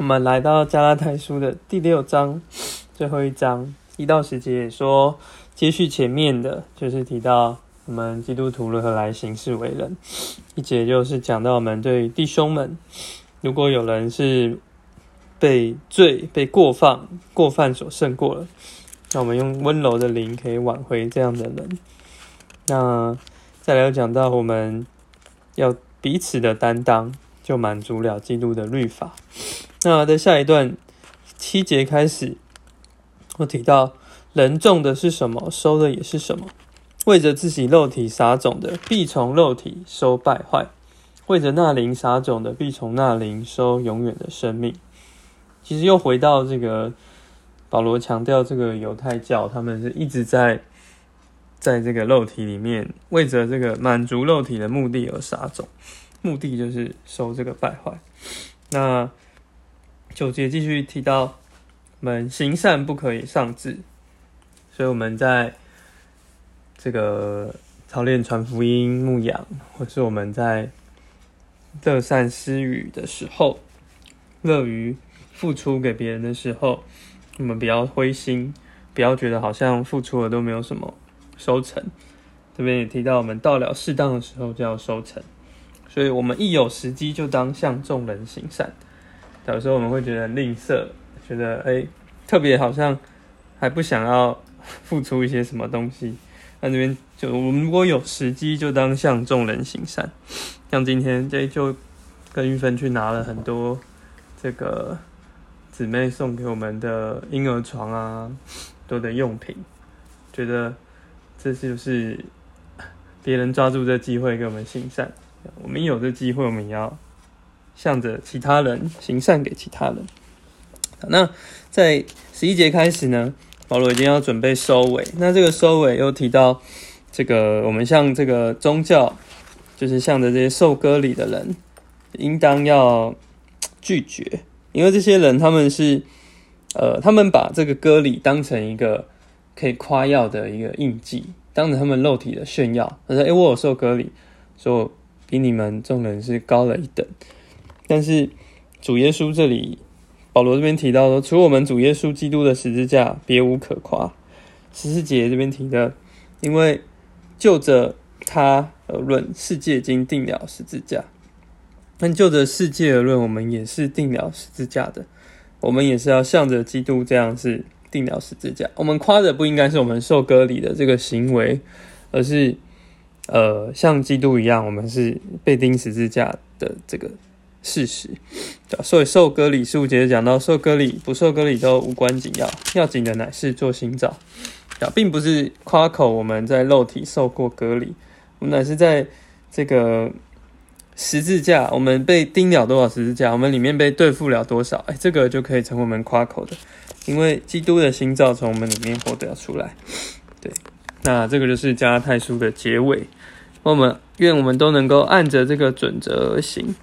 我们来到加拉太书的第六章最后一章一到十节，说接续前面的，就是提到我们基督徒如何来行事为人。一节就是讲到我们对弟兄们，如果有人是被罪、被过犯、过犯所胜过了，那我们用温柔的灵可以挽回这样的人。那再来又讲到我们要彼此的担当，就满足了基督的律法。那在下一段七节开始，我提到人种的是什么，收的也是什么。为着自己肉体撒种的，必从肉体收败坏；为着那灵撒种的，必从那灵收永远的生命。其实又回到这个保罗强调，这个犹太教他们是一直在在这个肉体里面，为着这个满足肉体的目的而撒种，目的就是收这个败坏。那九节继续提到，我们行善不可以上志，所以我们在这个操练传福音、牧养，或是我们在乐善施予的时候，乐于付出给别人的时候，我们不要灰心，不要觉得好像付出了都没有什么收成。这边也提到，我们到了适当的时候就要收成，所以我们一有时机就当向众人行善。有时候我们会觉得吝啬，觉得哎，特别好像还不想要付出一些什么东西。那这边就我们如果有时机，就当向众人行善。像今天这就跟玉芬去拿了很多这个姊妹送给我们的婴儿床啊，多的用品，觉得这就是别人抓住这机会给我们行善。我们有这机会，我们也要。向着其他人行善给其他人。那在十一节开始呢，保罗已经要准备收尾。那这个收尾又提到这个，我们像这个宗教，就是向着这些受割礼的人，应当要拒绝，因为这些人他们是呃，他们把这个割礼当成一个可以夸耀的一个印记，当着他们肉体的炫耀。他说：“哎，我有受割礼，说比你们众人是高了一等。”但是主耶稣这里，保罗这边提到说，除我们主耶稣基督的十字架，别无可夸。十四节这边提的，因为就着他而论，世界已经定了十字架；但就着世界而论，我们也是定了十字架的。我们也是要向着基督这样是定了十字架。我们夸的不应该是我们受割礼的这个行为，而是呃像基督一样，我们是被钉十字架的这个。事实，所以受割礼十五节讲到受割礼不受割礼都无关紧要，要紧的乃是做心照。啊，并不是夸口我们在肉体受过割礼，我们乃是在这个十字架，我们被钉了多少十字架，我们里面被对付了多少，哎，这个就可以成为我们夸口的，因为基督的心照从我们里面获得出来。对，那这个就是加太书的结尾。我们愿我们都能够按着这个准则而行。